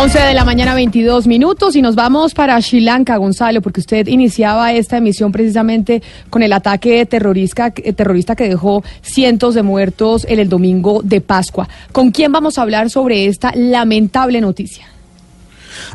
11 de la mañana, 22 minutos, y nos vamos para Sri Lanka, Gonzalo, porque usted iniciaba esta emisión precisamente con el ataque terrorista, eh, terrorista que dejó cientos de muertos en el domingo de Pascua. ¿Con quién vamos a hablar sobre esta lamentable noticia?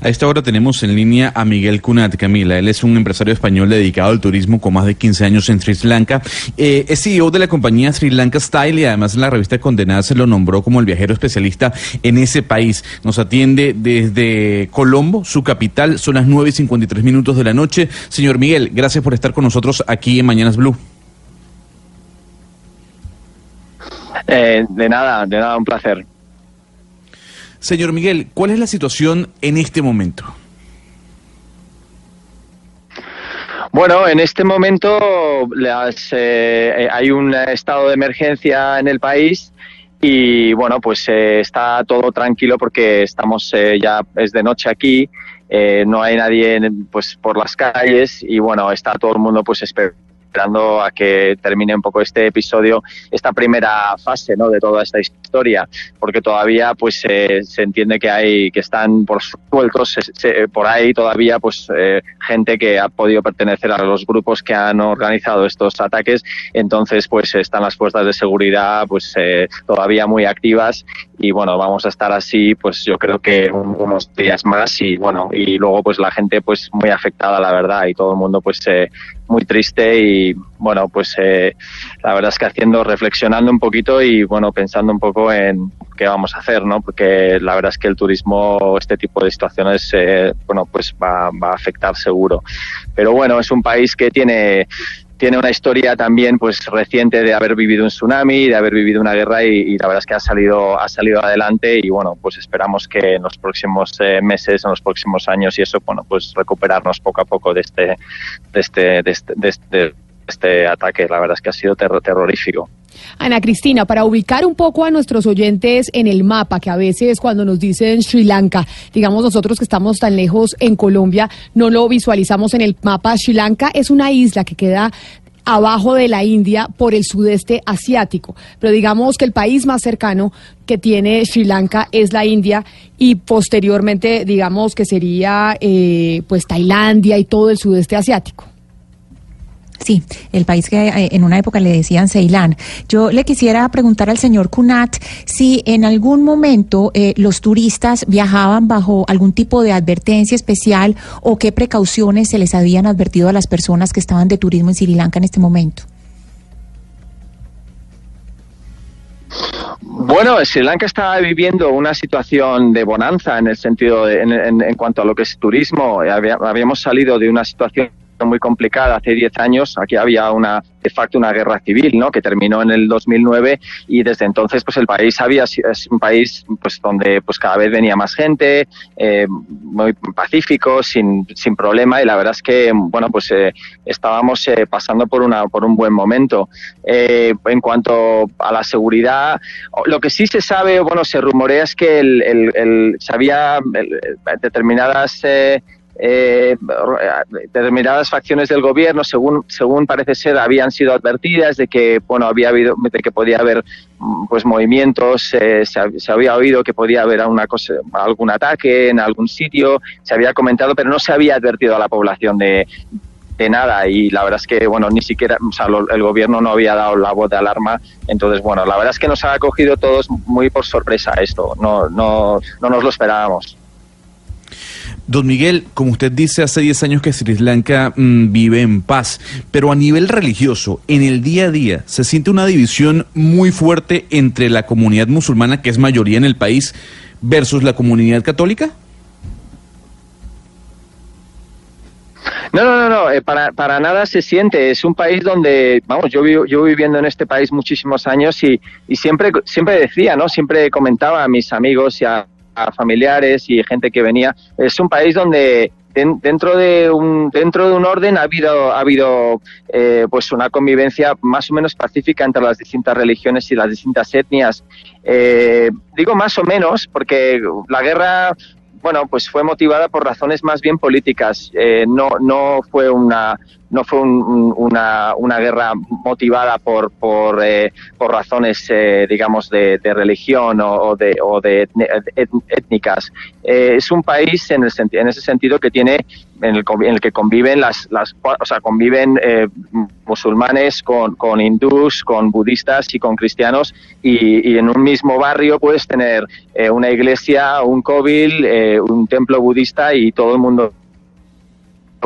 A esta hora tenemos en línea a Miguel Cunat, Camila. Él es un empresario español dedicado al turismo con más de 15 años en Sri Lanka. Eh, es CEO de la compañía Sri Lanka Style y además en la revista Condenada se lo nombró como el viajero especialista en ese país. Nos atiende desde Colombo, su capital. Son las 9 y 53 minutos de la noche. Señor Miguel, gracias por estar con nosotros aquí en Mañanas Blue. Eh, de nada, de nada, un placer. Señor Miguel, ¿cuál es la situación en este momento? Bueno, en este momento las, eh, hay un estado de emergencia en el país y bueno, pues eh, está todo tranquilo porque estamos eh, ya es de noche aquí, eh, no hay nadie pues por las calles y bueno, está todo el mundo pues esperando esperando a que termine un poco este episodio, esta primera fase ¿no? de toda esta historia, porque todavía pues eh, se entiende que hay que están por sueltos se, se, por ahí todavía pues eh, gente que ha podido pertenecer a los grupos que han organizado estos ataques, entonces pues están las fuerzas de seguridad pues eh, todavía muy activas y bueno vamos a estar así pues yo creo que un, unos días más y bueno y luego pues la gente pues muy afectada la verdad y todo el mundo pues muy triste y bueno pues eh, la verdad es que haciendo reflexionando un poquito y bueno pensando un poco en qué vamos a hacer no porque la verdad es que el turismo este tipo de situaciones eh, bueno pues va, va a afectar seguro. Pero bueno es un país que tiene tiene una historia también pues reciente de haber vivido un tsunami, de haber vivido una guerra y, la verdad es que ha salido ha salido adelante y bueno pues esperamos que en los próximos eh, meses, en los próximos años y eso bueno pues recuperarnos poco a poco de este de este de este, de este, de este ataque. La verdad es que ha sido ter terrorífico. Ana Cristina, para ubicar un poco a nuestros oyentes en el mapa, que a veces cuando nos dicen Sri Lanka, digamos nosotros que estamos tan lejos en Colombia, no lo visualizamos en el mapa. Sri Lanka es una isla que queda abajo de la India por el sudeste asiático. Pero digamos que el país más cercano que tiene Sri Lanka es la India y posteriormente digamos que sería eh, pues Tailandia y todo el sudeste asiático. Sí, el país que eh, en una época le decían Ceilán. Yo le quisiera preguntar al señor Kunat si en algún momento eh, los turistas viajaban bajo algún tipo de advertencia especial o qué precauciones se les habían advertido a las personas que estaban de turismo en Sri Lanka en este momento. Bueno, Sri Lanka está viviendo una situación de bonanza en el sentido de, en, en, cuanto a lo que es turismo. Había, habíamos salido de una situación muy complicada hace 10 años. Aquí había una de facto una guerra civil, ¿no? Que terminó en el 2009 y desde entonces, pues el país había es un país, pues donde pues cada vez venía más gente, eh, muy pacífico, sin, sin problema y la verdad es que, bueno, pues eh, estábamos eh, pasando por una por un buen momento. Eh, en cuanto a la seguridad, lo que sí se sabe, bueno, se rumorea es que el, el, el se había determinadas eh, determinadas facciones del gobierno, según, según parece ser, habían sido advertidas de que, bueno, había habido, de que podía haber pues movimientos, eh, se, se, había oído que podía haber una cosa, algún ataque en algún sitio, se había comentado, pero no se había advertido a la población de, de nada. Y la verdad es que bueno ni siquiera o sea, lo, el gobierno no había dado la voz de alarma. Entonces bueno la verdad es que nos ha cogido todos muy por sorpresa esto. No no no nos lo esperábamos Don Miguel, como usted dice, hace 10 años que Sri Lanka mmm, vive en paz, pero a nivel religioso, en el día a día, se siente una división muy fuerte entre la comunidad musulmana, que es mayoría en el país, versus la comunidad católica. No, no, no, no eh, para, para nada se siente. Es un país donde, vamos, yo vivo, yo viviendo en este país muchísimos años y, y siempre, siempre decía, ¿no? Siempre comentaba a mis amigos y a, a familiares y gente que venía. Es un país donde dentro de un dentro de un orden ha habido ha habido eh, pues una convivencia más o menos pacífica entre las distintas religiones y las distintas etnias eh, digo más o menos porque la guerra bueno pues fue motivada por razones más bien políticas eh, no no fue una no fue una, una, guerra motivada por, por, eh, por razones, eh, digamos, de, religión o, de, o de étnicas. Eh, es un país en, el, en ese sentido que tiene, en el, en el que conviven las, las o sea, conviven musulmanes con, con hindús, con budistas y con cristianos y, y en un mismo barrio puedes tener una iglesia, un kobil, un templo budista y todo el mundo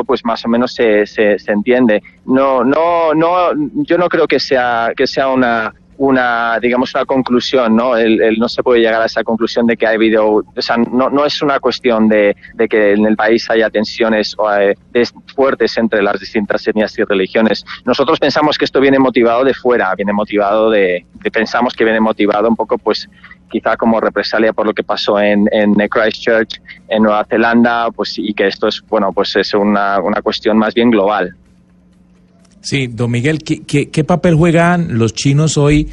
pues más o menos se, se, se, entiende. No, no, no, yo no creo que sea, que sea una, una, digamos, una conclusión, ¿no? El, no se puede llegar a esa conclusión de que ha habido, o sea, no, no es una cuestión de, de que en el país haya tensiones eh, fuertes entre las distintas etnias y religiones. Nosotros pensamos que esto viene motivado de fuera, viene motivado de pensamos que viene motivado un poco, pues, quizá como represalia por lo que pasó en, en Christchurch, en Nueva Zelanda, pues, y que esto es, bueno, pues es una, una cuestión más bien global. Sí, don Miguel, ¿qué, qué, papel juegan los chinos hoy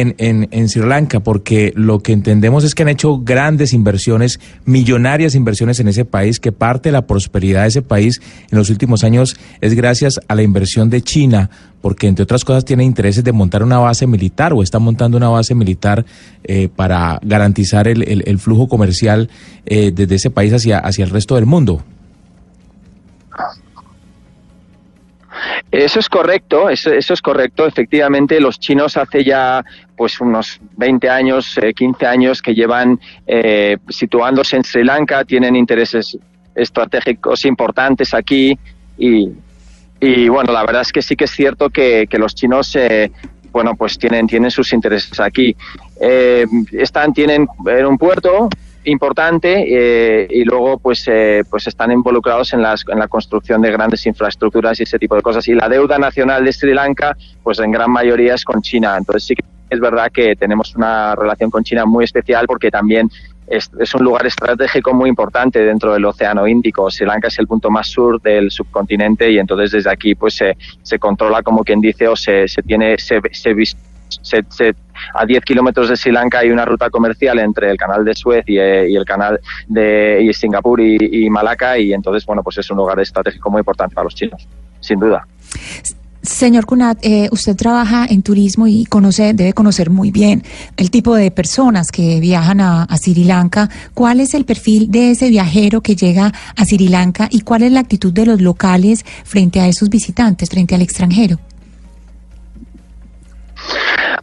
en, en, en, Sri Lanka? Porque lo que entendemos es que han hecho grandes inversiones, millonarias inversiones en ese país, que parte de la prosperidad de ese país en los últimos años es gracias a la inversión de China, porque entre otras cosas tiene intereses de montar una base militar o está montando una base militar eh, para garantizar el, el, flujo comercial eh, desde ese país hacia, hacia el resto del mundo. Eso es correcto, eso, es correcto. Efectivamente, los chinos hace ya pues unos 20 años, 15 eh, años que llevan eh, situándose en Sri Lanka, tienen intereses estratégicos importantes aquí y, y, bueno, la verdad es que sí que es cierto que, que los chinos eh, bueno, pues tienen, tienen sus intereses aquí. están, tienen en un puerto, importante eh, y luego pues eh, pues están involucrados en, las, en la construcción de grandes infraestructuras y ese tipo de cosas y la deuda nacional de Sri Lanka pues en gran mayoría es con China entonces sí que es verdad que tenemos una relación con China muy especial porque también es, es, un lugar estratégico muy importante dentro del Océano Índico. Sri Lanka es el punto más sur del subcontinente y entonces desde aquí pues se, se controla como quien dice o se, se tiene se, se, se a 10 kilómetros de Sri Lanka hay una ruta comercial entre el canal de Suez y, eh, el canal de Singapur y, Malaca y entonces, bueno, pues es un lugar estratégico muy importante para los chinos, sin duda. Señor Kunat, eh, usted trabaja en turismo y conoce, debe conocer muy bien el tipo de personas que viajan a, Sri Lanka. ¿Cuál es el perfil de ese viajero que llega a Sri Lanka y cuál es la actitud de los locales frente a esos visitantes, frente al extranjero?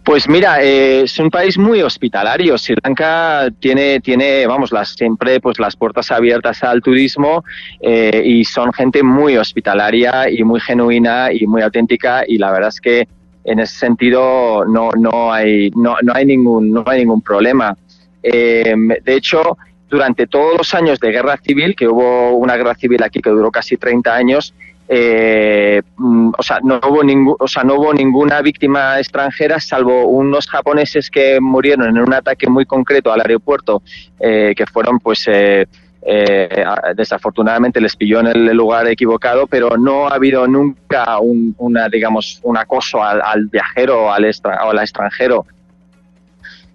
Pues mira, eh, es un país muy hospitalario. Sri Lanka tiene, tiene, vamos, las, siempre pues las puertas abiertas al turismo eh, y son gente muy hospitalaria y muy genuina y muy auténtica y la verdad es que en ese sentido no, no hay, no, no hay ningún, no hay ningún problema. Eh, de hecho, durante todos los años de guerra civil, que hubo una guerra civil aquí que duró casi 30 años, eh, mm, o, sea, no hubo ningún, o sea, no hubo ninguna víctima extranjera, salvo unos japoneses que murieron en un ataque muy concreto al aeropuerto, eh, que fueron, pues, eh, eh desafortunadamente les pilló en el lugar equivocado, pero no ha habido nunca un, una, digamos, un acoso al, al viajero o al, o al extranjero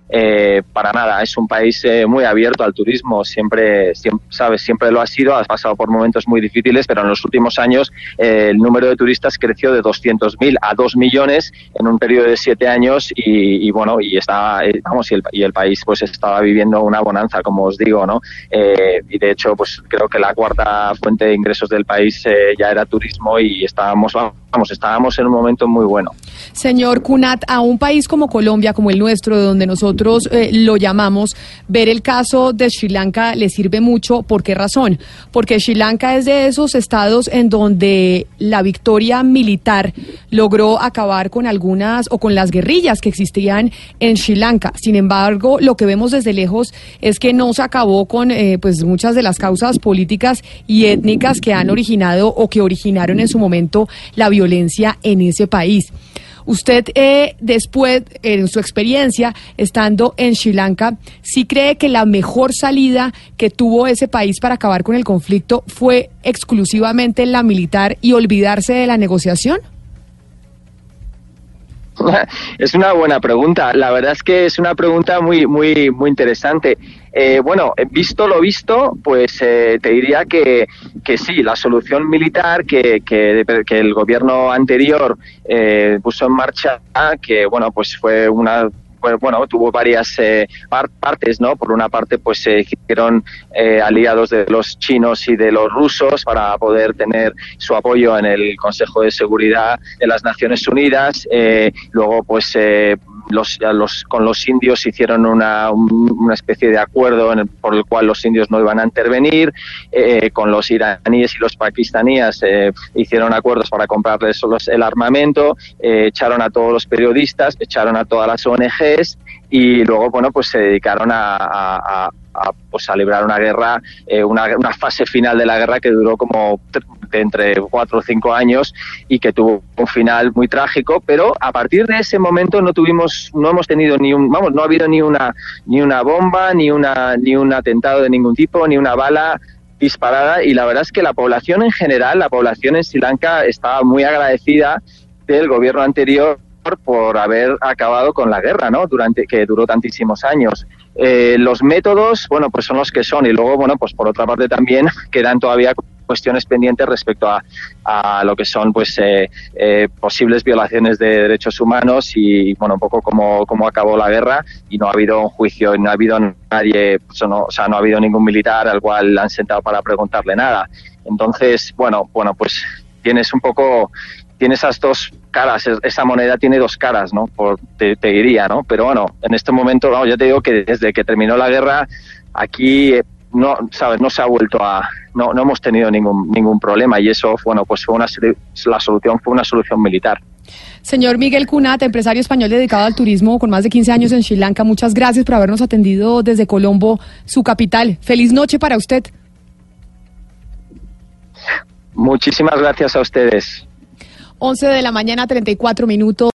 eh, para nada, es un país eh, muy abierto al turismo, siempre, siempre, sabes, siempre lo ha sido, has pasado por momentos muy difíciles, pero en los últimos años eh, el número de turistas creció de 200.000 a 2 millones en un periodo de 7 años y, bueno, y está, vamos, y el, y el, país pues estaba viviendo una bonanza, como os digo, ¿no? y de hecho, pues creo que la cuarta fuente de ingresos del país ya era turismo y estábamos, vamos, estábamos en un momento muy bueno. Señor Cunat, a un país como Colombia, como el nuestro, donde nosotros eh, lo llamamos, ver el caso de Sri Lanka le sirve mucho. ¿Por qué razón? Porque Sri Lanka es de esos estados en donde la victoria militar logró acabar con algunas o con las guerrillas que existían en Sri Lanka. Sin embargo, lo que vemos desde lejos es que no se acabó con eh, pues muchas de las causas políticas y étnicas que han originado o que originaron en su momento la violencia en ese país. Usted, eh, después, en su experiencia, estando en Sri Lanka, ¿sí cree que la mejor salida que tuvo ese país para acabar con el conflicto fue exclusivamente la militar y olvidarse de la negociación? Es una buena pregunta. La verdad es que es una pregunta muy, muy, muy interesante. Eh, bueno, visto lo visto, pues eh, te diría que, que sí, la solución militar que, que, que el gobierno anterior eh, puso en marcha, que bueno, pues fue una pues, bueno, tuvo varias eh, partes, ¿no? Por una parte, pues se hicieron eh, aliados de los chinos y de los rusos para poder tener su apoyo en el Consejo de Seguridad de las Naciones Unidas. Eh, luego, pues los, con los indios hicieron una, una especie de acuerdo en por el cual los indios no iban a intervenir, eh, con los iraníes y los pakistaníes eh, hicieron acuerdos para comprarles el armamento, eh, echaron a todos los periodistas, echaron a todas las ONGs y luego bueno pues se dedicaron a, a, a, pues a librar una guerra, eh, una, una, fase final de la guerra que duró como entre cuatro o cinco años y que tuvo un final muy trágico, pero a partir de ese momento no tuvimos, no hemos tenido ni un, vamos, no ha habido ni una, ni una bomba, ni una, ni un atentado de ningún tipo, ni una bala disparada y la verdad es que la población en general, la población en Sri Lanka estaba muy agradecida del gobierno anterior por haber acabado con la guerra, ¿no? Durante que duró tantísimos años. Eh, los métodos, bueno, pues son los que son y luego, bueno, pues por otra parte también quedan todavía cuestiones pendientes respecto a, a lo que son pues eh, eh, posibles violaciones de derechos humanos y bueno un poco cómo, cómo acabó la guerra y no ha habido un juicio y no ha habido nadie pues, no, o sea no ha habido ningún militar al cual han sentado para preguntarle nada entonces bueno bueno pues tienes un poco tiene esas dos caras, esa moneda tiene dos caras, ¿no? Por, te, te, diría, ¿no? Pero bueno, en este momento, vamos, yo te digo que desde que terminó la guerra, aquí no, sabes, no se ha vuelto a, no, no hemos tenido ningún ningún problema y eso, bueno, pues fue una la solución fue una solución militar. Señor Miguel Cunat, empresario español dedicado al turismo con más de 15 años en Sri Lanka, muchas gracias por habernos atendido desde Colombo, su capital. Feliz noche para usted. Muchísimas gracias a ustedes. 11 de la mañana, 34 minutos.